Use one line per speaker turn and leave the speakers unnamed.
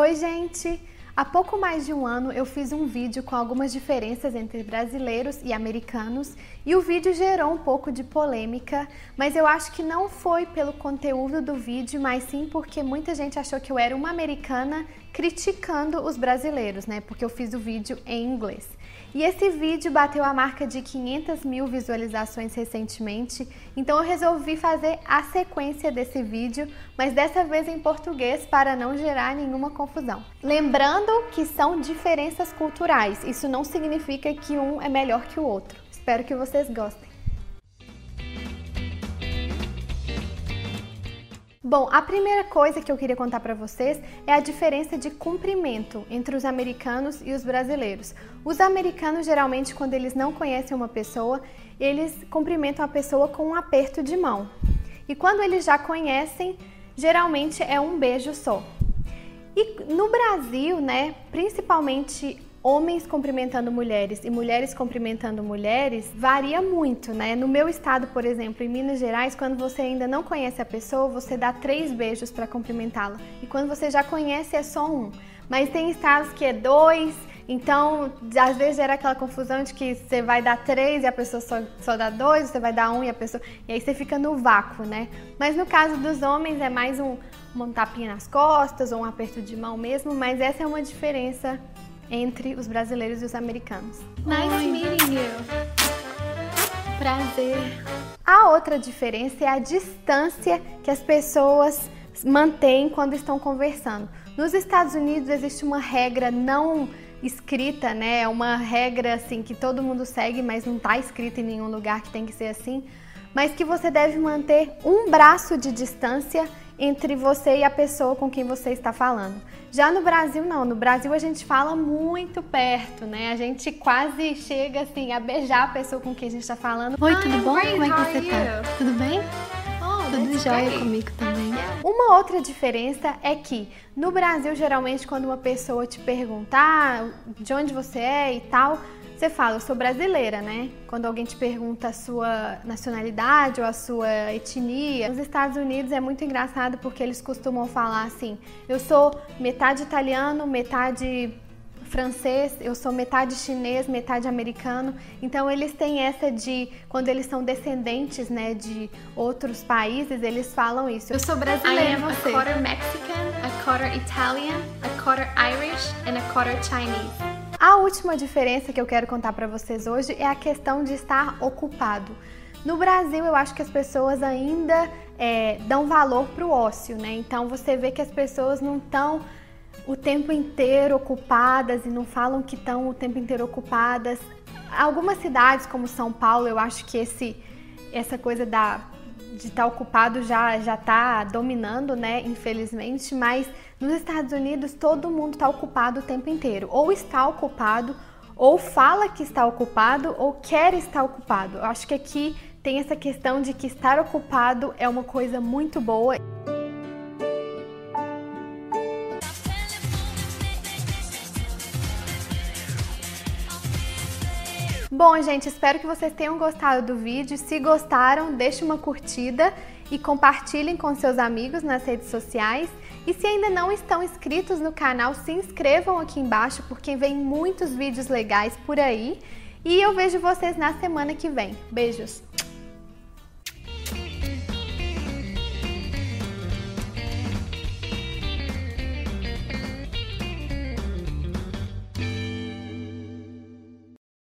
Oi, gente! Há pouco mais de um ano eu fiz um vídeo com algumas diferenças entre brasileiros e americanos e o vídeo gerou um pouco de polêmica, mas eu acho que não foi pelo conteúdo do vídeo, mas sim porque muita gente achou que eu era uma americana criticando os brasileiros, né? Porque eu fiz o vídeo em inglês. E esse vídeo bateu a marca de 500 mil visualizações recentemente, então eu resolvi fazer a sequência desse vídeo, mas dessa vez em português para não gerar nenhuma confusão. Lembrando que são diferenças culturais, isso não significa que um é melhor que o outro. Espero que vocês gostem. Bom, a primeira coisa que eu queria contar para vocês é a diferença de cumprimento entre os americanos e os brasileiros. Os americanos, geralmente, quando eles não conhecem uma pessoa, eles cumprimentam a pessoa com um aperto de mão. E quando eles já conhecem, geralmente é um beijo só. E no Brasil, né, principalmente homens cumprimentando mulheres e mulheres cumprimentando mulheres varia muito, né? No meu estado, por exemplo, em Minas Gerais, quando você ainda não conhece a pessoa, você dá três beijos para cumprimentá-la. E quando você já conhece, é só um. Mas tem estados que é dois, então às vezes gera aquela confusão de que você vai dar três e a pessoa só, só dá dois, você vai dar um e a pessoa. E aí você fica no vácuo, né? Mas no caso dos homens é mais um, um tapinha nas costas ou um aperto de mão mesmo, mas essa é uma diferença entre os brasileiros e os americanos.
Nice meeting you.
Prazer. A outra diferença é a distância que as pessoas mantêm quando estão conversando. Nos Estados Unidos existe uma regra não escrita, né? É uma regra assim que todo mundo segue, mas não está escrita em nenhum lugar que tem que ser assim, mas que você deve manter um braço de distância entre você e a pessoa com quem você está falando. Já no Brasil não, no Brasil a gente fala muito perto, né? A gente quase chega assim a beijar a pessoa com quem a gente está falando.
Oi, tudo bom? Como é que você tá? Tudo bem?
Oh,
tudo jóia comigo também.
Uma outra diferença é que no Brasil geralmente quando uma pessoa te perguntar de onde você é e tal, você fala, eu sou brasileira, né? Quando alguém te pergunta a sua nacionalidade ou a sua etnia. Nos Estados Unidos é muito engraçado porque eles costumam falar assim: eu sou metade italiano, metade francês, eu sou metade chinês, metade americano. Então eles têm essa de quando eles são descendentes, né, de outros países, eles falam isso.
Eu sou brasileira,
I am
você.
a quarter Mexican, a quarter Italian, a quarter Irish and a quarter Chinese. A última diferença que eu quero contar para vocês hoje é a questão de estar ocupado. No Brasil, eu acho que as pessoas ainda é, dão valor para o ócio, né? Então você vê que as pessoas não estão o tempo inteiro ocupadas e não falam que estão o tempo inteiro ocupadas. Algumas cidades, como São Paulo, eu acho que esse, essa coisa da de estar tá ocupado já já está dominando, né? Infelizmente, mas nos Estados Unidos todo mundo está ocupado o tempo inteiro, ou está ocupado, ou fala que está ocupado, ou quer estar ocupado. Eu acho que aqui tem essa questão de que estar ocupado é uma coisa muito boa. Bom, gente, espero que vocês tenham gostado do vídeo. Se gostaram, deixe uma curtida e compartilhem com seus amigos nas redes sociais. E se ainda não estão inscritos no canal, se inscrevam aqui embaixo porque vem muitos vídeos legais por aí. E eu vejo vocês na semana que vem. Beijos!